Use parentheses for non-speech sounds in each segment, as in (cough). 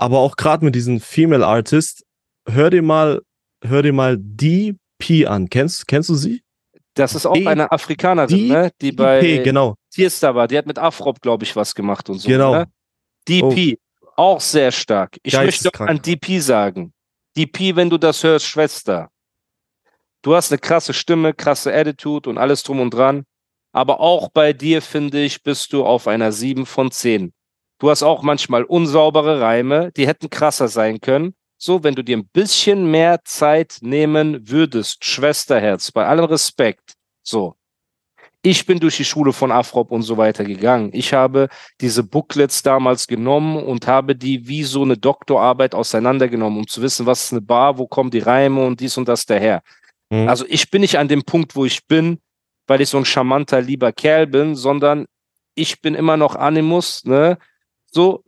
Aber auch gerade mit diesen Female Artists, hör dir mal, hör dir mal DP an. Kennst, kennst du sie? Das ist auch D- eine Afrikanerin, die- ne? die bei DP, genau. Tierstar war. Die hat mit Afrop, glaube ich, was gemacht und so. Genau. Ne? DP, auch sehr stark. Ich möchte an DP sagen. DP, wenn du das hörst, Schwester. Du hast eine krasse Stimme, krasse Attitude und alles drum und dran. Aber auch bei dir, finde ich, bist du auf einer 7 von 10. Du hast auch manchmal unsaubere Reime, die hätten krasser sein können. So, wenn du dir ein bisschen mehr Zeit nehmen würdest, Schwesterherz, bei allem Respekt. So. Ich bin durch die Schule von Afrop und so weiter gegangen. Ich habe diese Booklets damals genommen und habe die wie so eine Doktorarbeit auseinandergenommen, um zu wissen, was ist eine Bar, wo kommen die Reime und dies und das daher. Mhm. Also ich bin nicht an dem Punkt, wo ich bin, weil ich so ein charmanter, lieber Kerl bin, sondern ich bin immer noch Animus, ne? So,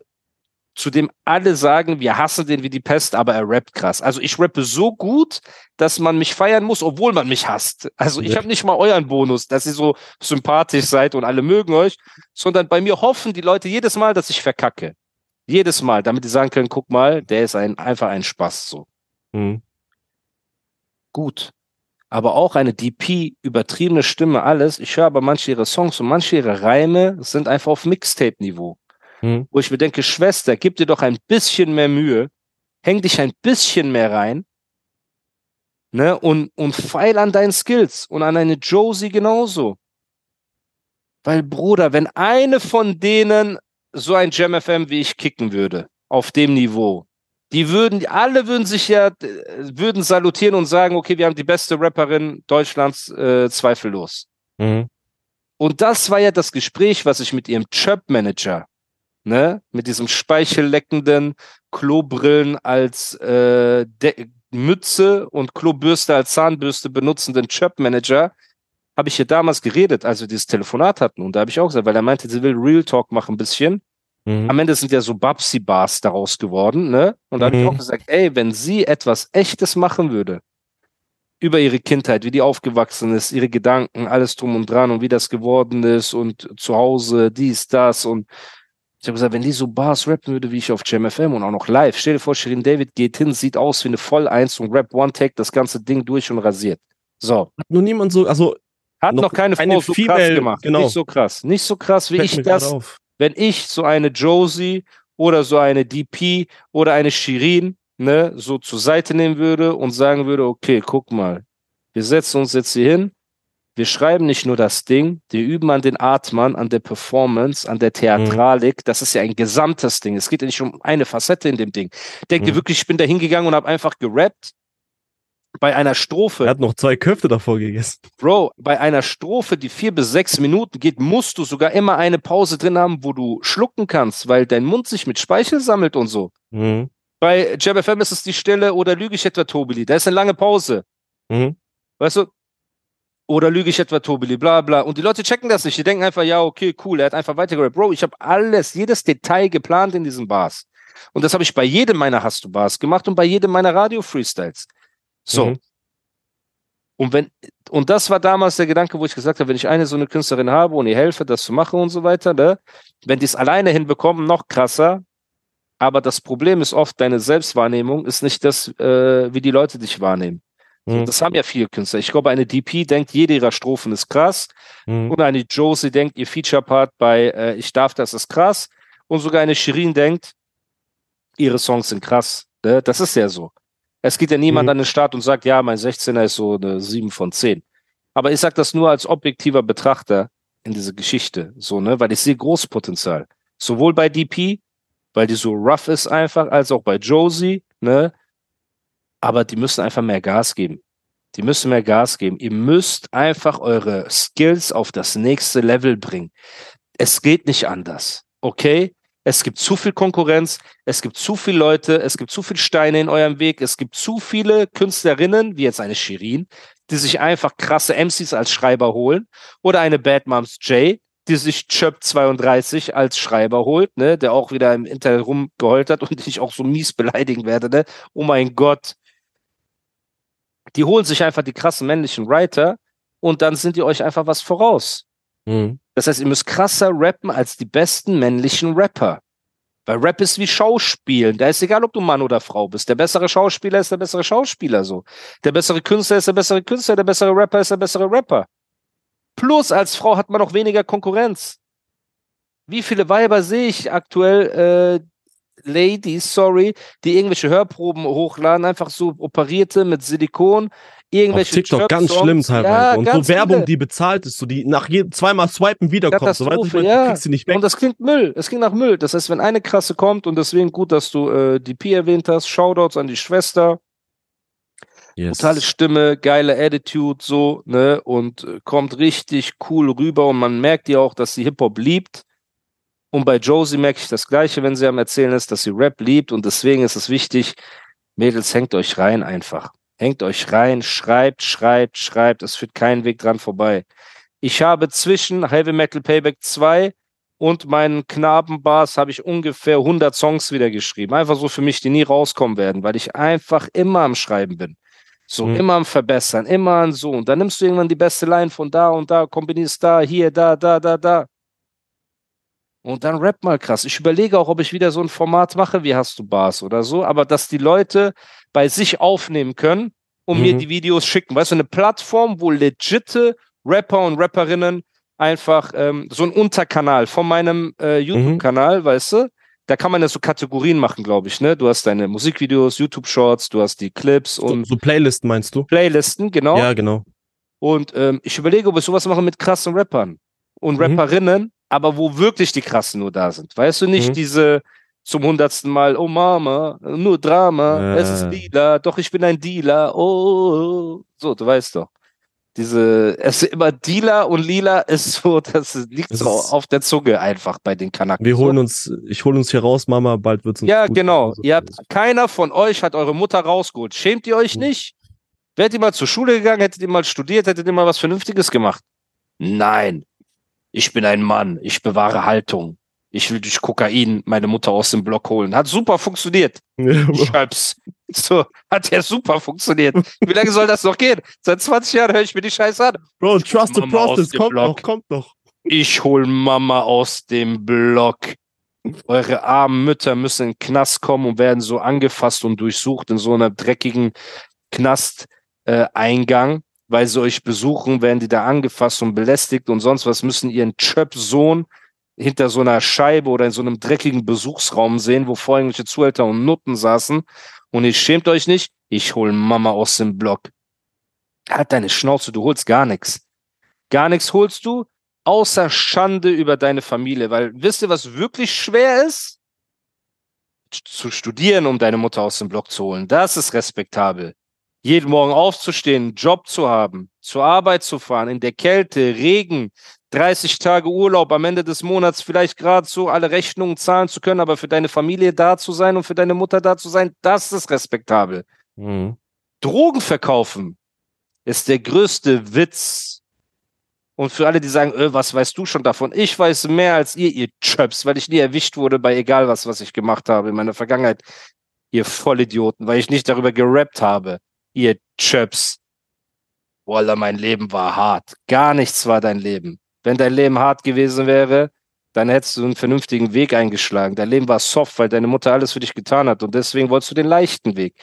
zu dem alle sagen, wir hassen den wie die Pest, aber er rappt krass. Also ich rappe so gut, dass man mich feiern muss, obwohl man mich hasst. Also ich habe nicht mal euren Bonus, dass ihr so sympathisch seid und alle mögen euch, sondern bei mir hoffen die Leute jedes Mal, dass ich verkacke. Jedes Mal, damit die sagen können, guck mal, der ist ein, einfach ein Spaß so Mhm. gut. Aber auch eine DP, übertriebene Stimme, alles. Ich höre aber manche ihre Songs und manche ihre Reime sind einfach auf Mixtape-Niveau. Mhm. Wo ich mir denke, Schwester, gib dir doch ein bisschen mehr Mühe, häng dich ein bisschen mehr rein, ne, und, und feil an deinen Skills und an eine Josie genauso. Weil, Bruder, wenn eine von denen so ein Jam FM wie ich kicken würde, auf dem Niveau, die würden, alle würden sich ja, würden salutieren und sagen, okay, wir haben die beste Rapperin Deutschlands, äh, zweifellos. Mhm. Und das war ja das Gespräch, was ich mit ihrem Chirp-Manager, ne, mit diesem speichelleckenden Klobrillen als äh, Mütze und Klobürste als Zahnbürste benutzenden Chirp-Manager, habe ich hier damals geredet, als wir dieses Telefonat hatten. Und da habe ich auch gesagt, weil er meinte, sie will Real Talk machen ein bisschen. Mhm. Am Ende sind ja so Babsi-Bars daraus geworden, ne? Und da habe ich Mhm. auch gesagt, ey, wenn sie etwas Echtes machen würde, über ihre Kindheit, wie die aufgewachsen ist, ihre Gedanken, alles drum und dran und wie das geworden ist und zu Hause, dies, das und ich habe gesagt, wenn die so Bars rappen würde, wie ich auf JamFM und auch noch live, stell dir vor, Shirin David geht hin, sieht aus wie eine Voll-Eins und rap One-Take das ganze Ding durch und rasiert. So. Hat nur niemand so, also Hat noch, Noch keine eine Frau so krass Female, gemacht. genau. Nicht so krass. Nicht so krass, wie fällt ich das wenn ich so eine Josie oder so eine DP oder eine Shirin ne, so zur Seite nehmen würde und sagen würde, okay, guck mal, wir setzen uns jetzt hier hin, wir schreiben nicht nur das Ding, wir üben an den Atmern, an der Performance, an der Theatralik, das ist ja ein gesamtes Ding. Es geht ja nicht um eine Facette in dem Ding. Denkt ihr Mhm. wirklich, ich bin da hingegangen und habe einfach gerappt? Bei einer Strophe. Er hat noch zwei Köfte davor gegessen. Bro, bei einer Strophe, die vier bis sechs Minuten geht, musst du sogar immer eine Pause drin haben, wo du schlucken kannst, weil dein Mund sich mit Speichel sammelt und so. Mhm. Bei Jab FM ist es die Stelle, oder lüge ich etwa Tobili? Da ist eine lange Pause. Mhm. Weißt du? Oder lüge ich etwa Tobili, bla bla. Und die Leute checken das nicht. Die denken einfach, ja, okay, cool, er hat einfach weitergerappt. Bro, ich habe alles, jedes Detail geplant in diesen Bars. Und das habe ich bei jedem meiner Hast du Bars gemacht und bei jedem meiner Radio-Freestyles. So. Mhm. Und wenn, und das war damals der Gedanke, wo ich gesagt habe, wenn ich eine so eine Künstlerin habe und ihr helfe, das zu machen und so weiter, ne? Wenn die es alleine hinbekommen, noch krasser. Aber das Problem ist oft, deine Selbstwahrnehmung ist nicht das, äh, wie die Leute dich wahrnehmen. Mhm. das haben ja viele Künstler. Ich glaube, eine DP denkt, jede ihrer Strophen ist krass. Mhm. Und eine Josie denkt, ihr Feature-Part bei äh, Ich darf, das ist krass. Und sogar eine Shirin denkt, ihre Songs sind krass. Ne? Das ist ja so. Es geht ja niemand Mhm. an den Start und sagt, ja, mein 16er ist so eine 7 von 10. Aber ich sage das nur als objektiver Betrachter in diese Geschichte, so, ne, weil ich sehe großes Potenzial. Sowohl bei DP, weil die so rough ist einfach, als auch bei Josie, ne, aber die müssen einfach mehr Gas geben. Die müssen mehr Gas geben. Ihr müsst einfach eure Skills auf das nächste Level bringen. Es geht nicht anders. okay? Es gibt zu viel Konkurrenz, es gibt zu viele Leute, es gibt zu viele Steine in eurem Weg, es gibt zu viele Künstlerinnen, wie jetzt eine Shirin, die sich einfach krasse MCs als Schreiber holen oder eine Bad Moms J, die sich Chöp 32 als Schreiber holt, ne, der auch wieder im Internet rumgeheult hat (laughs) und ich auch so mies beleidigen werde, ne? Oh mein Gott. Die holen sich einfach die krassen männlichen Writer und dann sind die euch einfach was voraus. Mhm. Das heißt, ihr müsst krasser rappen als die besten männlichen Rapper. Weil Rap ist wie Schauspielen. Da ist egal, ob du Mann oder Frau bist. Der bessere Schauspieler ist der bessere Schauspieler so. Der bessere Künstler ist der bessere Künstler, der bessere Rapper ist der bessere Rapper. Plus als Frau hat man noch weniger Konkurrenz. Wie viele Weiber sehe ich aktuell, äh, Ladies, sorry, die irgendwelche Hörproben hochladen, einfach so operierte mit Silikon, irgendwelche Auf TikTok ganz schlimm teilweise. Ja, und so Werbung, viele. die bezahlt ist, so die nach jedem zweimal swipen wiederkommt. So, weißt du, ja. kriegst sie nicht weg. Und das klingt Müll. Es klingt nach Müll. Das heißt, wenn eine krasse kommt und deswegen gut, dass du äh, die Pi erwähnt hast, Shoutouts an die Schwester, Yes. brutale Stimme, geile Attitude, so, ne, und äh, kommt richtig cool rüber und man merkt ihr auch, dass sie Hip-Hop liebt. Und bei Josie merke ich das Gleiche, wenn sie am Erzählen ist, dass sie Rap liebt und deswegen ist es wichtig, Mädels, hängt euch rein einfach. Hängt euch rein, schreibt, schreibt, schreibt. Es führt keinen Weg dran vorbei. Ich habe zwischen Heavy Metal Payback 2 und meinen Knabenbars habe ich ungefähr 100 Songs wieder geschrieben. Einfach so für mich, die nie rauskommen werden, weil ich einfach immer am Schreiben bin. So, Mhm. immer am Verbessern, immer an so. Und dann nimmst du irgendwann die beste Line von da und da, kombinierst da, hier, da, da, da, da. Und dann rap mal krass. Ich überlege auch, ob ich wieder so ein Format mache, wie hast du Bars oder so, aber dass die Leute bei sich aufnehmen können und mir Mhm. die Videos schicken. Weißt du, eine Plattform, wo legitte Rapper und Rapperinnen einfach ähm, so ein Unterkanal von meinem äh, YouTube-Kanal, weißt du, da kann man ja so Kategorien machen, glaube ich, ne? Du hast deine Musikvideos, YouTube-Shorts, du hast die Clips so, und so Playlisten meinst du? Playlisten, genau. Ja, genau. Und ähm, ich überlege, ob ich sowas mache mit krassen Rappern und Mhm. Rapperinnen, aber wo wirklich die krassen nur da sind. Weißt du nicht Mhm. diese zum hundertsten Mal, oh Mama, nur Drama, es ist Äh. lila, doch ich bin ein Dealer, oh, so, du weißt doch. Diese, es ist immer Dealer und Lila ist so, (laughs) das liegt Es so auf der Zunge einfach bei den Kanaken. Wir holen uns, ich hole uns hier raus, Mama, bald wird's uns Ja, genau. gehen. Ihr habt, keiner von euch hat eure Mutter rausgeholt. Schämt ihr euch Mhm. nicht? Wärt ihr mal zur Schule gegangen, hättet ihr mal studiert, hättet ihr mal was Vernünftiges gemacht? Nein. Ich bin ein Mann. Ich bewahre Haltung. Ich will durch Kokain meine Mutter aus dem Block holen. Hat super funktioniert. (laughs) Schöps. So, hat ja super funktioniert. Wie lange soll das noch gehen? Seit 20 Jahren höre ich mir die Scheiße an. Bro, trust the process, kommt Block. noch, kommt noch. Ich hol Mama aus dem Block. Eure armen Mütter müssen in den Knast kommen und werden so angefasst und durchsucht in so einer dreckigen Knasteingang, Eingang. Weil sie euch besuchen, werden die da angefasst und belästigt und sonst was, müssen ihren Chöp-Sohn hinter so einer Scheibe oder in so einem dreckigen Besuchsraum sehen, wo vorher irgendwelche Zuhälter und Nutten saßen. Und ihr schämt euch nicht, ich hol Mama aus dem Block. Halt deine Schnauze, du holst gar nichts. Gar nichts holst du, außer Schande über deine Familie. Weil wisst ihr, was wirklich schwer ist? Zu studieren, um deine Mutter aus dem Block zu holen. Das ist respektabel. Jeden Morgen aufzustehen, einen Job zu haben, zur Arbeit zu fahren, in der Kälte, Regen, 30 Tage Urlaub, am Ende des Monats vielleicht gerade so alle Rechnungen zahlen zu können, aber für deine Familie da zu sein und für deine Mutter da zu sein, das ist respektabel. Mhm. Drogen verkaufen ist der größte Witz. Und für alle, die sagen, äh, was weißt du schon davon? Ich weiß mehr als ihr, ihr Chöps, weil ich nie erwischt wurde bei egal was, was ich gemacht habe in meiner Vergangenheit. Ihr Vollidioten, weil ich nicht darüber gerappt habe. Ihr Chöps. Wallah, mein Leben war hart. Gar nichts war dein Leben. Wenn dein Leben hart gewesen wäre, dann hättest du einen vernünftigen Weg eingeschlagen. Dein Leben war soft, weil deine Mutter alles für dich getan hat. Und deswegen wolltest du den leichten Weg.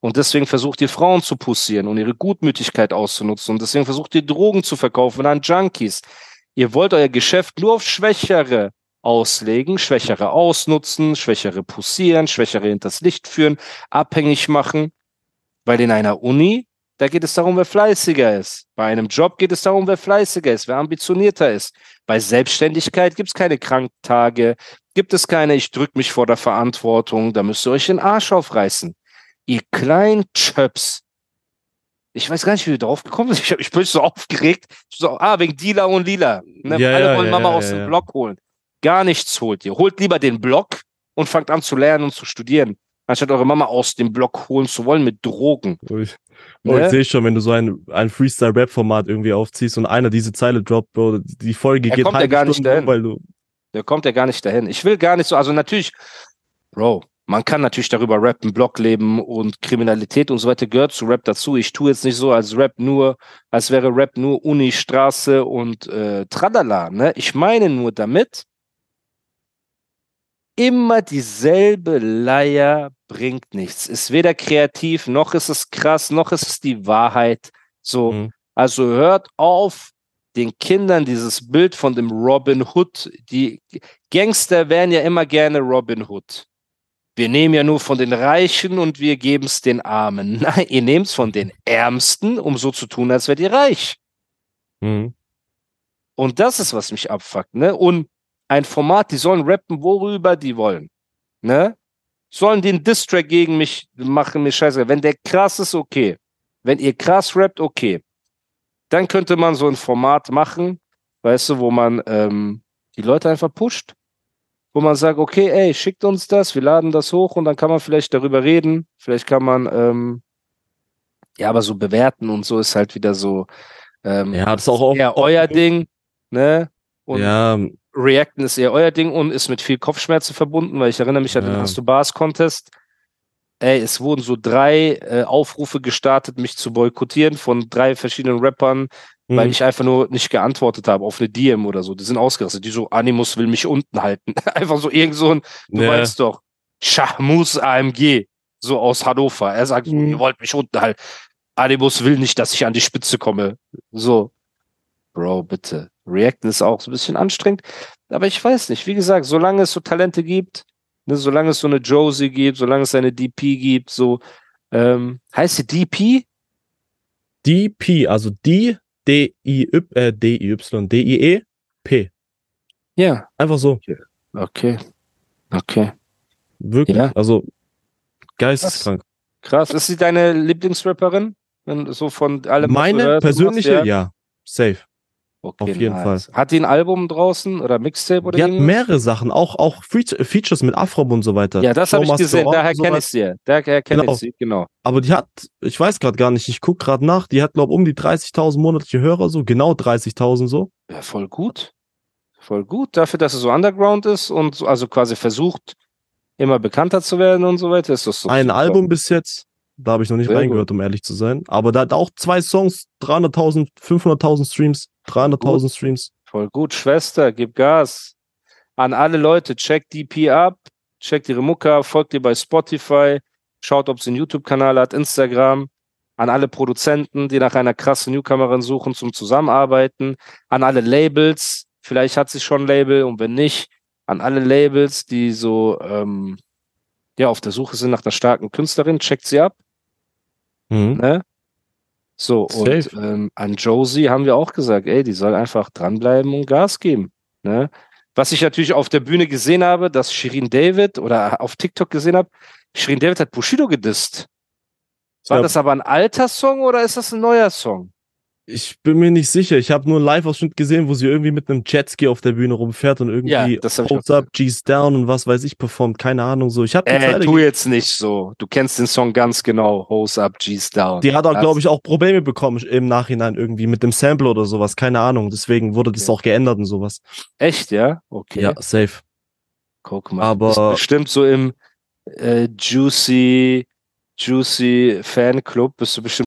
Und deswegen versucht ihr Frauen zu pussieren und ihre Gutmütigkeit auszunutzen. Und deswegen versucht ihr Drogen zu verkaufen an Junkies. Ihr wollt euer Geschäft nur auf Schwächere auslegen, Schwächere ausnutzen, Schwächere pussieren, Schwächere hinters Licht führen, abhängig machen. Weil in einer Uni, da geht es darum, wer fleißiger ist. Bei einem Job geht es darum, wer fleißiger ist, wer ambitionierter ist. Bei Selbstständigkeit gibt es keine Kranktage, gibt es keine, ich drück mich vor der Verantwortung, da müsst ihr euch den Arsch aufreißen ihr kleinen Chöps. Ich weiß gar nicht, wie wir drauf gekommen sind. Ich, hab- ich bin so aufgeregt. So, ah, wegen Dealer und Lila. Ne? Ja, Alle ja, wollen ja, Mama aus dem. Block holen. Gar nichts holt ihr. Holt lieber den Block und fangt an zu lernen und zu studieren, anstatt eure Mama aus dem Block holen zu wollen mit Drogen. Oh, ich, oh, ich Ne? sehe schon, wenn du so ein, ein Freestyle-Rap-Format irgendwie aufziehst und einer diese Zeile droppt, Bro, die Folge Er geht halbe gar nicht dahin. weil du. Der kommt ja gar nicht dahin. Ich will gar nicht so, also natürlich, Bro, man kann natürlich darüber rappen, Blockleben und Kriminalität und so weiter gehört zu Rap dazu. Ich tue jetzt nicht so, als Rap nur, als wäre Rap nur Uni, Straße und äh, Tralala. Ne? Ich meine nur damit, immer dieselbe Leier bringt nichts. Ist weder kreativ, noch ist es krass, noch ist es die Wahrheit. So, Mhm. also hört auf, den Kindern dieses Bild von dem Robin Hood, die Gangster wären ja immer gerne Robin Hood. Wir nehmen ja nur von den Reichen und wir geben es den Armen. (laughs) Nein, ihr nehmt es von den Ärmsten, um so zu tun, als wärt ihr reich. Mhm. Und das ist, was mich abfuckt, ne? Und ein Format, die sollen rappen, worüber die wollen, ne? Sollen den Distrack gegen mich machen, mir scheiße. Wenn der krass ist, okay. Wenn ihr krass rappt, okay. Dann könnte man so ein Format machen, weißt du, wo man ähm, die Leute einfach pusht. Wo man sagt, okay, ey, schickt uns das, wir laden das hoch und dann kann man vielleicht darüber reden. Vielleicht kann man, ähm, ja, aber so bewerten und so ist halt wieder so, ähm, Ja, das ist auch oft euer Ding, ne? Und Ja, Reacten ist eher euer Ding und ist mit viel Kopfschmerzen verbunden, weil ich erinnere mich an den Ja. Hast du Bars Contest. Ey, es wurden so drei äh, Aufrufe gestartet, mich zu boykottieren von drei verschiedenen Rappern, weil mhm. ich einfach nur nicht geantwortet habe auf eine DM oder so. Die sind ausgerastet. Die so, Animus will mich unten halten. (laughs) einfach so irgend so ein, du Ja. weißt doch, Schahmus AMG, so aus Hannover. Er sagt Mhm. ihr wollt mich unten halten. Animus will nicht, dass ich an die Spitze komme. So. Bro, bitte. Reacten ist auch so ein bisschen anstrengend. Aber ich weiß nicht. Wie gesagt, solange es so Talente gibt, ne, solange es so eine Josie gibt, solange es eine DP gibt, so, ähm, heißt sie DP? DP, also D, D, I, Y, äh, D, I, Y, D, I, E, P. Ja. Einfach so. Okay. Okay. Wirklich. Ja. Also, geisteskrank. Krass. Ist sie deine Lieblingsrapperin? So von allem. Meine persönliche, machst, ja. Safe. Okay, auf jeden nice. Hat die ein Album draußen oder Mixtape oder Die hat mehrere Sachen, auch, auch Fe- Features mit Afro und so weiter. Ja, das habe ich gesehen. Daher so kenne ich sie. Daher kenne Genau. ich sie, genau. Aber die hat, ich weiß gerade gar nicht, ich guck gerade nach, die hat, glaube um die 30.000 monatliche Hörer, so genau 30.000 so. Ja, voll gut. Voll gut. Dafür, dass es so underground ist und so, also quasi versucht, immer bekannter zu werden und so weiter, ist das so. Ein super. Album bis jetzt, da habe ich noch nicht Sehr reingehört, um ehrlich zu sein. Aber da hat auch zwei Songs, 300.000, 500.000 Streams, 300.000 Streams. Voll gut, Schwester, gib Gas. An alle Leute, checkt DP ab, checkt ihre Mucke ab, folgt ihr bei Spotify, schaut, ob sie einen YouTube-Kanal hat, Instagram. An alle Produzenten, die nach einer krassen Newcomerin suchen zum Zusammenarbeiten. An alle Labels, vielleicht hat sie schon ein Label und wenn nicht, an alle Labels, die so ähm, ja, auf der Suche sind nach einer starken Künstlerin, checkt sie ab. Mhm. Ne? So, und ähm, an Josie haben wir auch gesagt, ey, die soll einfach dranbleiben und Gas geben. Ne? Was ich natürlich auf der Bühne gesehen habe, dass Shirin David oder auf TikTok gesehen habe, Shirin David hat Bushido gedisst. War Ja. das aber ein alter Song oder ist das ein neuer Song? Ich bin mir nicht sicher. Ich habe nur einen Live-Ausschnitt gesehen, wo sie irgendwie mit einem Jetski auf der Bühne rumfährt und irgendwie Ja, das Holds Up, G's Down und was weiß ich performt. Keine Ahnung so. Ich habe Äh, tu jetzt nicht so. Du kennst den Song ganz genau. Hose up, G's down. Die hat auch, Das- glaube ich, auch Probleme bekommen im Nachhinein irgendwie mit dem Sample oder sowas. Keine Ahnung. Deswegen wurde das Okay. auch geändert und sowas. Echt, ja? Okay. Ja, safe. Guck mal. Aber- Bist bestimmt so im äh, Juicy, Juicy Fanclub bist du bestimmt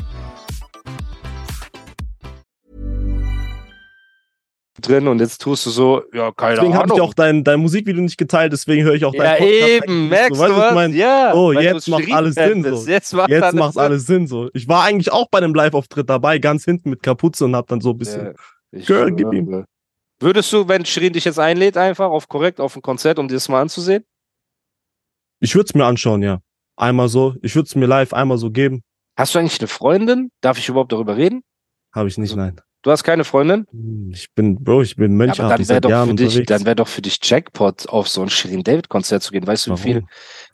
Drin und jetzt tust du so, ja, keine Deswegen habe Ahnung. ich auch dein, dein Musikvideo nicht geteilt, deswegen höre ich auch ja, dein eben, merkst du was? Ich mein, ja, oh, jetzt macht alles Sinn so. Jetzt macht Jetzt alles macht Sinn. alles Sinn so. Ich war eigentlich auch bei einem Live-Auftritt dabei, ganz hinten mit Kapuze und hab dann so ein bisschen. Ja, Girl, gib ihm. Würdest du, wenn Shirin dich jetzt einlädt, einfach auf korrekt auf ein Konzert, um dir das mal anzusehen? Ich würde es mir anschauen, ja. Einmal so. Ich würde es mir live einmal so geben. Hast du eigentlich eine Freundin? Darf ich überhaupt darüber reden? Habe ich nicht, nein. Du hast keine Freundin? Ich bin, Bro, ich bin Mönch, aber dann ich wäre doch, für dich, dann wär doch für dich Jackpot, auf so ein Shirin David Konzert zu gehen. Weißt du, wie viel?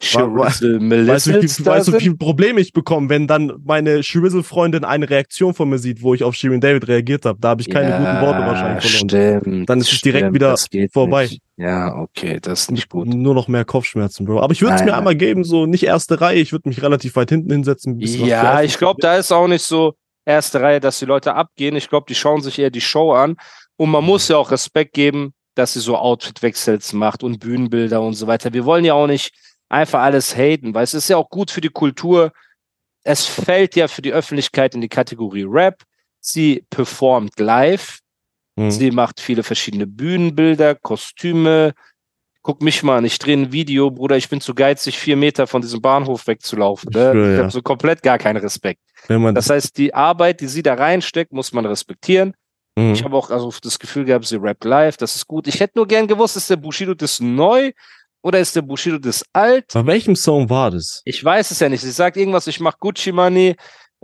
Shirizzle weißt du, weißt wie viele Probleme ich bekomme, wenn dann meine Shrizzle-Freundin eine Reaktion von mir sieht, wo ich auf Shirin David reagiert habe? Da habe ich keine ja, guten Worte wahrscheinlich verloren. Stimmt, Dann ist es direkt stimmt, wieder vorbei. Nicht. Ja, okay, das ist nicht gut. Nur noch mehr Kopfschmerzen, Bro. Aber ich würde es mir einmal geben, so nicht erste Reihe. Ich würde mich relativ weit hinten hinsetzen. Ja, ich glaube, da ist auch nicht so erste Reihe, dass die Leute abgehen. Ich glaube, die schauen sich eher die Show an. Und man muss ja auch Respekt geben, dass sie so Outfit-Wechsels macht und Bühnenbilder und so weiter. Wir wollen ja auch nicht einfach alles haten, weil es ist ja auch gut für die Kultur. Es fällt ja für die Öffentlichkeit in die Kategorie Rap. Sie performt live. Mhm. Sie macht viele verschiedene Bühnenbilder, Kostüme. Guck mich mal an, ich drehe ein Video, Bruder, ich bin zu geizig, vier Meter von diesem Bahnhof wegzulaufen. Ne? Ich schwör, Ich ja. habe so komplett gar keinen Respekt. Das heißt, die Arbeit, die sie da reinsteckt, muss man respektieren. Mhm. Ich habe auch also das Gefühl gehabt, sie rappt live, das ist gut. Ich hätte nur gern gewusst, ist der Bushido das neu oder ist der Bushido das alt? Bei welchem Song war das? Ich weiß es ja nicht. Sie sagt irgendwas, ich mache Gucci Money.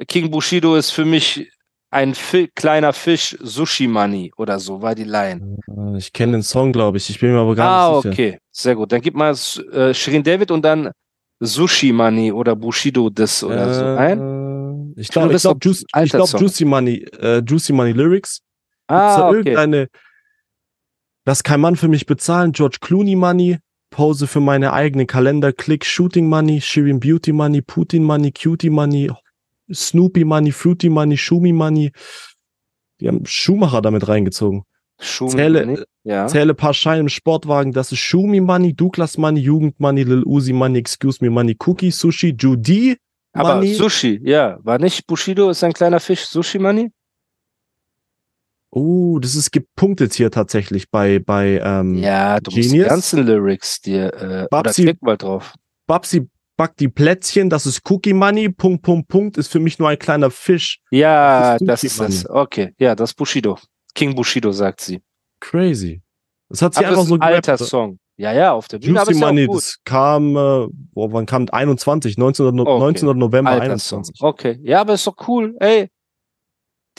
King Bushido ist für mich ein Fi kleiner Fisch, Sushi Money oder so, war die Line. Äh, Ich kenne den Song, glaube ich. Ich bin mir aber gar Ah, nicht sicher. okay. Sehr gut. Dann gib mal äh, Shirin David und dann Sushi Money oder Bushido das oder so ein. Äh, ich glaube, glaube, auf Juicy, ich glaub. Juicy Money, äh, Juicy Money Lyrics. Ah, da okay. irgendeine, das kann man für mich bezahlen, George Clooney Money, Pose für meine eigenen Kalender, Click Shooting Money, Shirin Beauty Money, Putin Money, Cutie Money, Snoopy Money, Fruity Money, Shumi Money. Die haben Schumacher damit reingezogen. Schumi Zähle- Money. Ja. Zähle paar Scheine im Sportwagen, das ist Shumi Money, Douglas Money, Jugend Money, Lil Uzi Money, Excuse Me Money, Cookie, Sushi, Judy Aber Money. Sushi, ja. War nicht Bushido ist ein kleiner Fisch, Sushi Money? Oh, das ist gepunktet hier tatsächlich bei, bei ähm, Ja, du musst die Genius? ganzen Lyrics dir, äh, oder Babsi- klick mal drauf. Babsi backt die Plätzchen, das ist Cookie Money, Punkt, Punkt, Punkt, ist für mich nur ein kleiner Fisch. Ja, Das das ist ist Sushi das. Okay, ja, das ist Bushido. King Bushido, sagt sie. Crazy. Das hat sie Aber das einfach ist so ein alter gerappt. Song. Ja, ja, auf der Bühne, Juicy ist ja Money, gut. das kam, äh, boah, wann kam 21, 19. No- Okay. 19. November Alter Song. 21. Okay, ja, aber ist doch cool. Ey,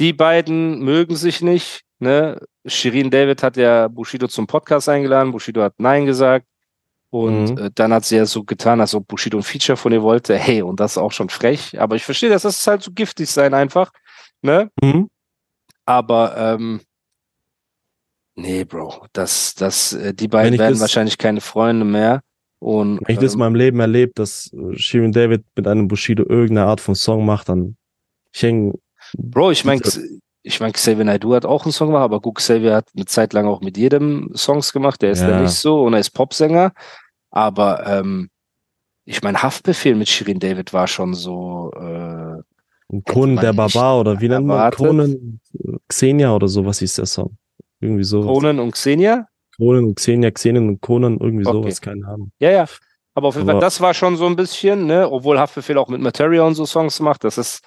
die beiden mögen sich nicht. Ne? Shirin David hat ja Bushido zum Podcast eingeladen. Bushido hat Nein gesagt. Und Mhm. äh, dann hat sie ja so getan, als ob Bushido ein Feature von ihr wollte. Hey, und das ist auch schon frech. Aber ich verstehe das, das ist halt so giftig sein einfach. Ne? Mhm. Aber ähm, nee, Bro, das, das, äh, die beiden werden das- wahrscheinlich keine Freunde mehr. Und Wenn ich das in ähm, meinem Leben erlebt, dass Shirin David mit einem Bushido irgendeine Art von Song macht, dann ich häng, Bro, ich meine, ich mein, Xavier Naidoo hat auch einen Song gemacht, aber gut, Xavier hat eine Zeit lang auch mit jedem Songs gemacht. Der ist Ja. nicht so und er ist Popsänger. Aber ähm, ich meine, Haftbefehl mit Shirin David war schon so. Äh, man der Barbar oder wie nennt man. Conan? äh, Xenia oder sowas hieß der Song. Irgendwie sowas. Conan und Xenia. Conan und Xenia, Xenien und Conan, irgendwie Okay. sowas, keine Ahnung. Ja, ja. Aber auf jeden Fall, das war schon so ein bisschen, ne, obwohl Haftbefehl auch mit Materia und so Songs macht. Das ist,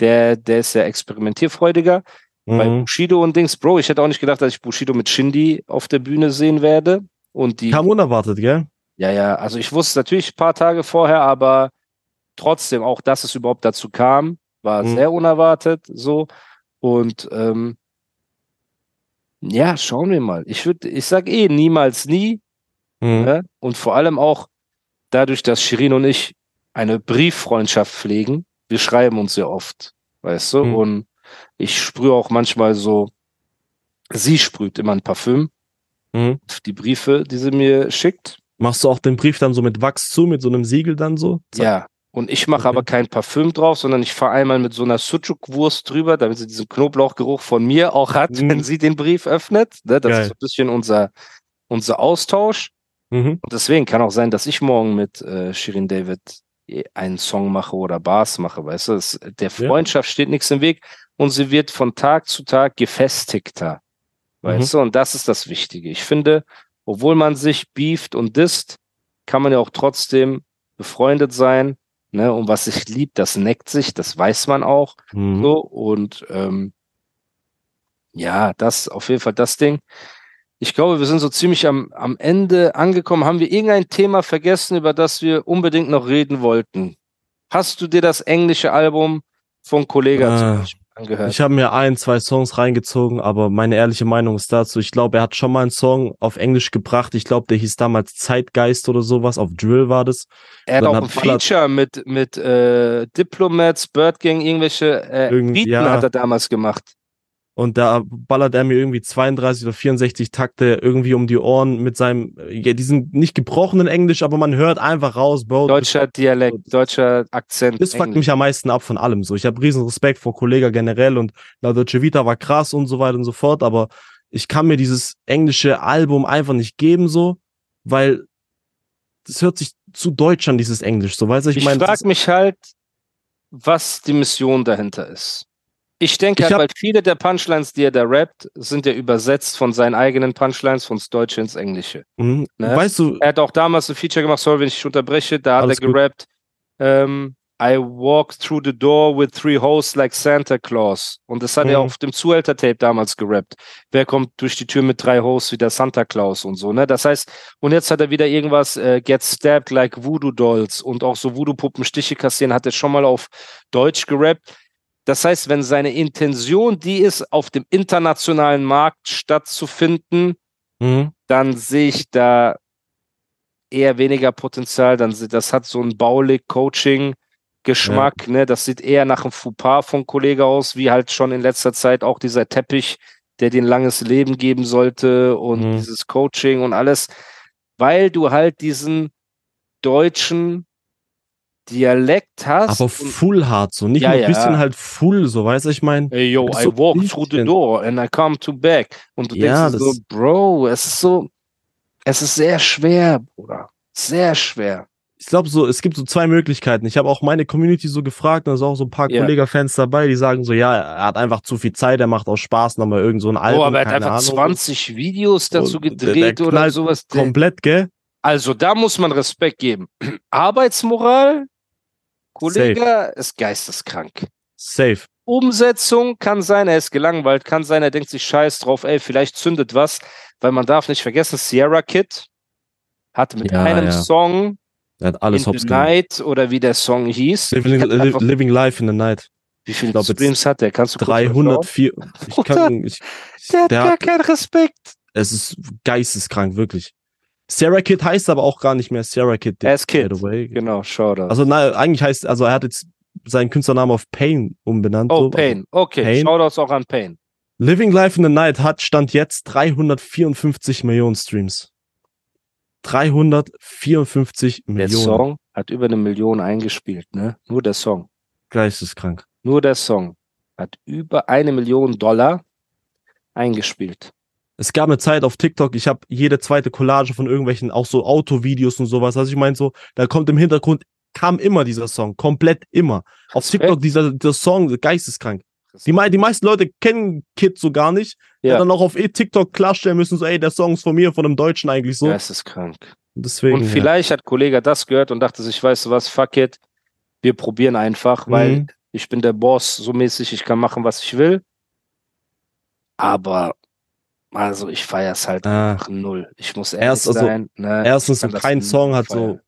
der, der ist ja experimentierfreudiger. Bei Mhm. Bushido und Dings, Bro, ich hätte auch nicht gedacht, dass ich Bushido mit Shindy auf der Bühne sehen werde. Und die Kam unerwartet, gell? Ja, ja, also ich wusste es natürlich ein paar Tage vorher, aber trotzdem auch, dass es überhaupt dazu kam, war Mhm. sehr unerwartet so. Und ähm, ja, schauen wir mal. Ich würde, ich sag eh niemals nie. Mhm. Ne? Und vor allem auch dadurch, dass Shirin und ich eine Brieffreundschaft pflegen. Wir schreiben uns ja oft, weißt du? Mhm. Und ich sprühe auch manchmal so, sie sprüht immer ein Parfüm Mhm. die Briefe, die sie mir schickt. Machst du auch den Brief dann so mit Wachs zu, mit so einem Siegel dann so? Zack. Ja. Und ich mache Okay. aber kein Parfüm drauf, sondern ich fahre einmal mit so einer Sucuk-Wurst drüber, damit sie diesen Knoblauchgeruch von mir auch hat, Mhm. wenn sie den Brief öffnet. Ne, das Geil. ist so ein bisschen unser, unser Austausch. Mhm. Und deswegen kann auch sein, dass ich morgen mit äh, Shirin David einen Song mache oder Bars mache, weißt du? Es, der Freundschaft steht nichts im Weg und sie wird von Tag zu Tag gefestigter. Weißt du? Und das ist das Wichtige. Ich finde, obwohl man sich beeft und disst, kann man ja auch trotzdem befreundet sein. Ne? Und was sich liebt, das neckt sich, das weiß man auch. Mhm. So, und ähm, ja, das auf jeden Fall das Ding. Ich glaube, wir sind so ziemlich am, am Ende angekommen. Haben wir irgendein Thema vergessen, über das wir unbedingt noch reden wollten? Hast du dir das englische Album von Kollega Beispiel angehört? Ich habe mir ein, zwei Songs reingezogen, aber meine ehrliche Meinung ist dazu, ich glaube, er hat schon mal einen Song auf Englisch gebracht. Ich glaube, der hieß damals Zeitgeist oder sowas. Auf Drill war das. er hat auch hat ein Feature mit, mit äh, Diplomats, Bird Gang, irgendwelche äh, Irgend- ja. hat er damals gemacht. Und da ballert er mir irgendwie 32 oder 64 Takte irgendwie um die Ohren mit seinem, ja, diesen nicht gebrochenen Englisch, aber man hört einfach raus, Bro. Deutscher Dialekt, deutscher Akzent. Das fuckt mich am meisten ab von allem. So, ich habe riesen Respekt vor Kollega generell und La Dolce Vita war krass und so weiter und so fort, aber ich kann mir dieses englische Album einfach nicht geben, so, weil das hört sich zu deutsch an, dieses Englisch. So, weißt du, ich, Ich, meine, frage ist- mich halt, was die Mission dahinter ist. Ich denke Ich halt, weil viele der Punchlines, die er da rappt, sind ja übersetzt von seinen eigenen Punchlines von Deutsche ins Englische. Mhm. ne? weißt du, Er hat auch damals ein Feature gemacht, sorry, wenn ich unterbreche, da hat er gerappt, ähm, I walk through the door with three hosts like Santa Claus. Und das hat er Mhm. auf dem Zuhälter-Tape damals gerappt. Wer kommt durch die Tür mit drei Hosts wie der Santa Claus und so, ne? Das heißt, und jetzt hat er wieder irgendwas, äh, get stabbed like Voodoo Dolls und auch so Voodoo-Puppen Stiche kassieren, hat er schon mal auf Deutsch gerappt. Das heißt, wenn seine Intention die ist, auf dem internationalen Markt stattzufinden, mhm. dann sehe ich da eher weniger Potenzial. Dann das hat so einen Baulig-Coaching-Geschmack. Ne? Das sieht eher nach einem Fauxpas von Kollege aus, wie halt schon in letzter Zeit auch dieser Teppich, der den langes Leben geben sollte und Mhm. dieses Coaching und alles, weil du halt diesen deutschen Dialekt hast. aber full hard, so, nicht Ja, nur ein ja. bisschen halt full, so, weißt du, ich meine, Hey, yo, I so walk through the door and I come to back. Und du Ja, denkst so, Bro, es ist so, es ist sehr schwer, Bruder. Sehr schwer. ich glaube so, es gibt so zwei Möglichkeiten. Ich habe auch meine Community so gefragt, da sind auch so ein paar Ja. Kollega-Fans dabei, die sagen so, ja, er hat einfach zu viel Zeit, er macht aus Spaß nochmal irgend so ein Album, oh, aber er hat einfach Ahnung. 20 Videos dazu gedreht der oder sowas. Komplett, gell? Also da muss man Respekt geben. (clears throat) Arbeitsmoral, Kollege, ist geisteskrank. Safe. Umsetzung kann sein, er ist gelangweilt, kann sein, er denkt sich scheiß drauf, ey, vielleicht zündet was, weil man darf nicht vergessen, Sierra Kid hat mit Ja, einem ja. Song Er hat alles in hops the. Night oder wie der Song hieß. Living, li living Life in the Night. wie viele glaub, Streams hat der? Kannst du kurz mal schauen? 304. Ich kann, ich, Der hat der gar hat, keinen Respekt. es ist geisteskrank, wirklich. Sarah Kid heißt aber auch gar nicht mehr Sarah Kid. Er ist Kid. way. Genau, Shoutout. Also, nein, eigentlich heißt, also er hat jetzt seinen Künstlernamen auf Pain umbenannt. oh, so. Pain. Okay, Pain. Shoutouts auch an Pain. Living Life in the Night hat Stand jetzt 354 Millionen Streams. 354 Der Millionen. Song hat über eine Million eingespielt, ne? Nur der Song. Geisteskrank. Nur der Song hat über eine Million Dollar eingespielt. Es gab eine Zeit auf TikTok, ich habe jede zweite Collage von irgendwelchen, auch so Autovideos und sowas. Also ich meine so, da kommt im Hintergrund, kam immer dieser Song, komplett immer. Auf Respekt. TikTok dieser, dieser Song, geisteskrank. Die, die meisten Leute kennen Kid so gar nicht. Ja. Ja. dann auch auf eh TikTok klarstellen müssen, so, ey, der Song ist von mir, von einem Deutschen eigentlich so. Geisteskrank. Deswegen. Und ja. vielleicht hat Kollege das gehört und dachte sich, weißt du was, fuck it, wir probieren einfach, weil Mhm. ich bin der Boss so mäßig, ich kann machen, was ich will. Aber, also ich feiere es halt Ah. null. Ich muss ehrlich Erst- also, sein. Ne, Erstens, so kein Song hat feiern. so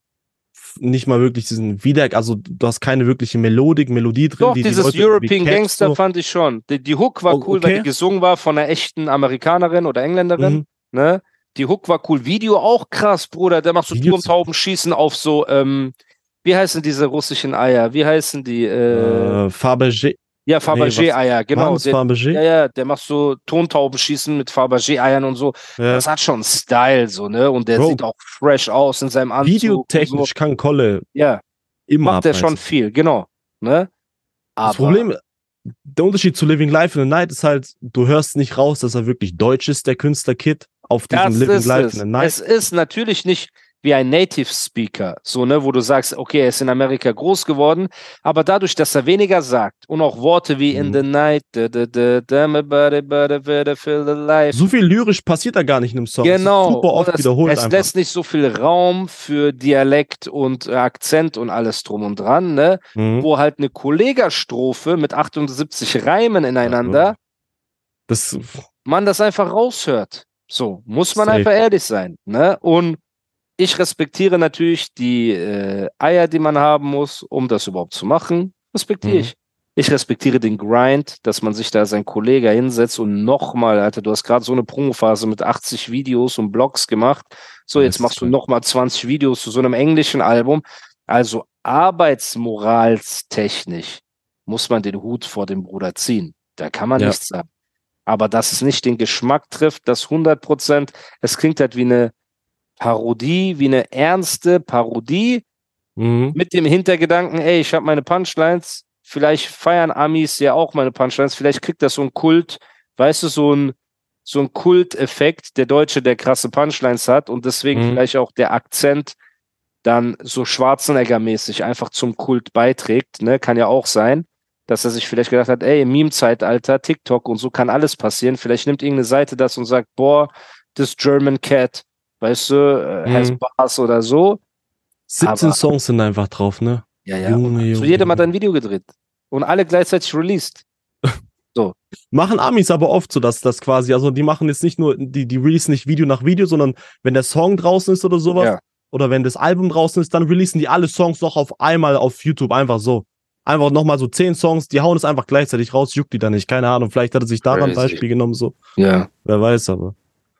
nicht mal wirklich diesen Wieder, also du hast keine wirkliche Melodik, Melodie drin. Doch, die die dieses irgendwie European Gangster so. fand ich schon. Die, die Hook war Oh, cool, weil okay. die gesungen war von einer echten Amerikanerin oder Engländerin. Mhm. Ne? Die Hook war cool. Video auch krass, Bruder. Der macht so Turmtauben schießen auf so, ähm, wie heißen diese russischen Eier? Wie heißen die? Äh, Äh, Fabergé. Ja, Fabergé-Eier, genau. Waren das Der, Fabergé? ja, ja, der macht so Tontauben schießen mit Fabergé-Eiern und so. Ja. Das hat schon Style, so, ne? Und der Bro. sieht auch fresh aus in seinem Anzug. Videotechnisch So. kann Kolle Ja, immer macht er schon viel, genau. Ne? Aber, Das Problem, der Unterschied zu Living Life in the Night ist halt, du hörst nicht raus, dass er wirklich deutsch ist, der Künstler Kid. auf diesem Living Life es. in the Night. Es ist natürlich nicht wie ein Native Speaker, so, ne, wo du sagst, okay, er ist in Amerika groß geworden, aber dadurch, dass er weniger sagt und auch Worte wie in Mhm. the night, da, da, da, da, my body, body, body, feel the life. So viel lyrisch passiert da gar nicht in einem Song. Genau. Super oft Und es, wiederholt es einfach. lässt nicht so viel Raum für Dialekt und Akzent und alles drum und dran, ne? Mhm. Wo halt eine Kollegastrophe mit 78 Reimen ineinander, Das, man das einfach raushört. So, muss man Safe. einfach ehrlich sein. Ne? Und ich respektiere natürlich die äh, Eier, die man haben muss, um das überhaupt zu machen. Respektiere Mhm. ich. Ich respektiere den Grind, dass man sich da sein Kollege hinsetzt und nochmal, Alter, du hast gerade so eine Promophase mit 80 Videos und Blogs gemacht. So, jetzt machst du nochmal 20 Videos zu so einem englischen Album. Also arbeitsmoralstechnisch muss man den Hut vor dem Bruder ziehen. Da kann man Ja. nichts sagen. Aber dass es nicht den Geschmack trifft, das 100 Prozent, es klingt halt wie eine Parodie, wie eine ernste Parodie mhm. mit dem Hintergedanken, ey, ich habe meine Punchlines, vielleicht feiern Amis ja auch meine Punchlines, vielleicht kriegt das so ein Kult, weißt du, so ein so ein Kulteffekt, der Deutsche, der krasse Punchlines hat und deswegen Mhm. vielleicht auch der Akzent dann so Schwarzenegger-mäßig einfach zum Kult beiträgt, ne, kann ja auch sein, dass er sich vielleicht gedacht hat, ey, im Meme-Zeitalter, TikTok und so kann alles passieren, vielleicht nimmt irgendeine Seite das und sagt, boah, this German Cat, weißt du, äh, has Mhm. oder so, 17 aber- Songs sind einfach drauf, ne? ja, ja. Junge, und so Junge, jedem hat Junge. ein Video gedreht. Und alle gleichzeitig released. (laughs) Machen Amis aber oft so, dass das quasi, also die machen jetzt nicht nur, die, die releasen nicht Video nach Video, sondern wenn der Song draußen ist oder sowas, Ja. oder wenn das Album draußen ist, dann releasen die alle Songs noch auf einmal auf YouTube, einfach so. Einfach nochmal so 10 Songs, die hauen es einfach gleichzeitig raus, juckt die da nicht, keine Ahnung, vielleicht hat er sich daran ein. Beispiel genommen, so, Ja. wer weiß aber.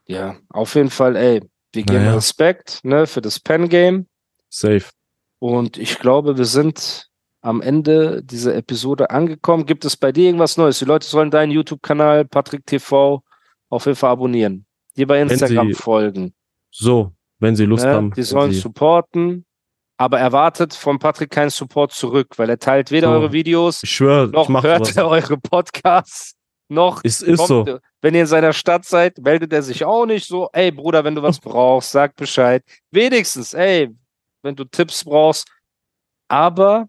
Ja. Auf jeden Fall, ey, wir geben Naja. Respekt, ne, für das Pen-Game. Safe. Und ich glaube, wir sind am Ende dieser Episode angekommen. Gibt es bei dir irgendwas Neues? Die Leute sollen deinen YouTube-Kanal, Patrick TV, auf jeden Fall abonnieren. Dir bei Instagram folgen. So, wenn sie Lust Ne? haben. Die sollen sie, supporten. Aber erwartet von Patrick keinen Support zurück, weil er teilt weder So. eure Videos, ich schwöre, noch ich hört er eure Podcasts, noch Es ist so. kommt, wenn ihr in seiner Stadt seid, meldet er sich auch nicht so, ey Bruder, wenn du was brauchst, sag Bescheid. Wenigstens, ey, wenn du Tipps brauchst. Aber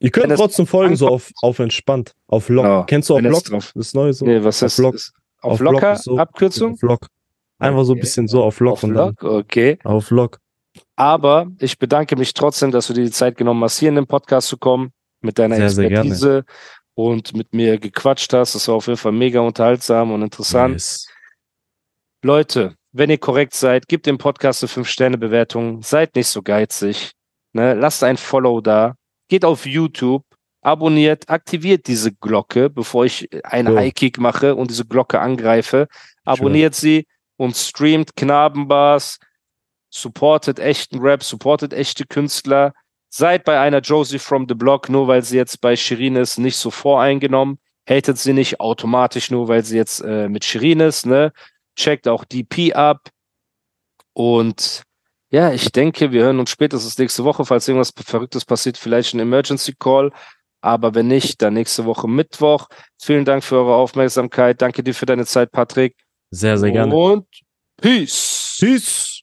Ihr könnt trotzdem folgen, so auf, auf entspannt. Auf Lock. Ja, Kennst du auf Lock? Das neue so? nee, was auf ist Lock. ist- Auf, Auf Lock locker ist so- Abkürzung? Auf Lock. Einfach so ein bisschen so auf Lock Auf und dann Lock, okay. auf Lock. Aber ich bedanke mich trotzdem, dass du dir die Zeit genommen hast, hier in den Podcast zu kommen, mit deiner Sehr, sehr. Expertise und mit mir gequatscht hast. Das war auf jeden Fall mega unterhaltsam und interessant. Yes. Leute, wenn ihr korrekt seid, gebt dem Podcast eine 5-Sterne-Bewertung. Seid nicht so geizig. Ne? Lasst ein Follow da. Geht auf YouTube, abonniert, aktiviert diese Glocke, bevor ich einen So. High-Kick mache und diese Glocke angreife. Abonniert sie und streamt Knabenbars, supportet echten Rap, supportet echte Künstler. Seid bei einer Josie from the Block, nur weil sie jetzt bei Shirin ist, nicht so voreingenommen. Hatet sie nicht automatisch, nur weil sie jetzt äh, mit Shirin ist, ne? Checkt auch DP ab. Und ja, ich denke, wir hören uns spätestens nächste Woche, falls irgendwas Verrücktes passiert, vielleicht ein Emergency Call. Aber wenn nicht, dann nächste Woche Mittwoch. Vielen Dank für eure Aufmerksamkeit. Danke dir für deine Zeit, Patrick. Sehr, sehr gerne. Und Peace. Tschüss.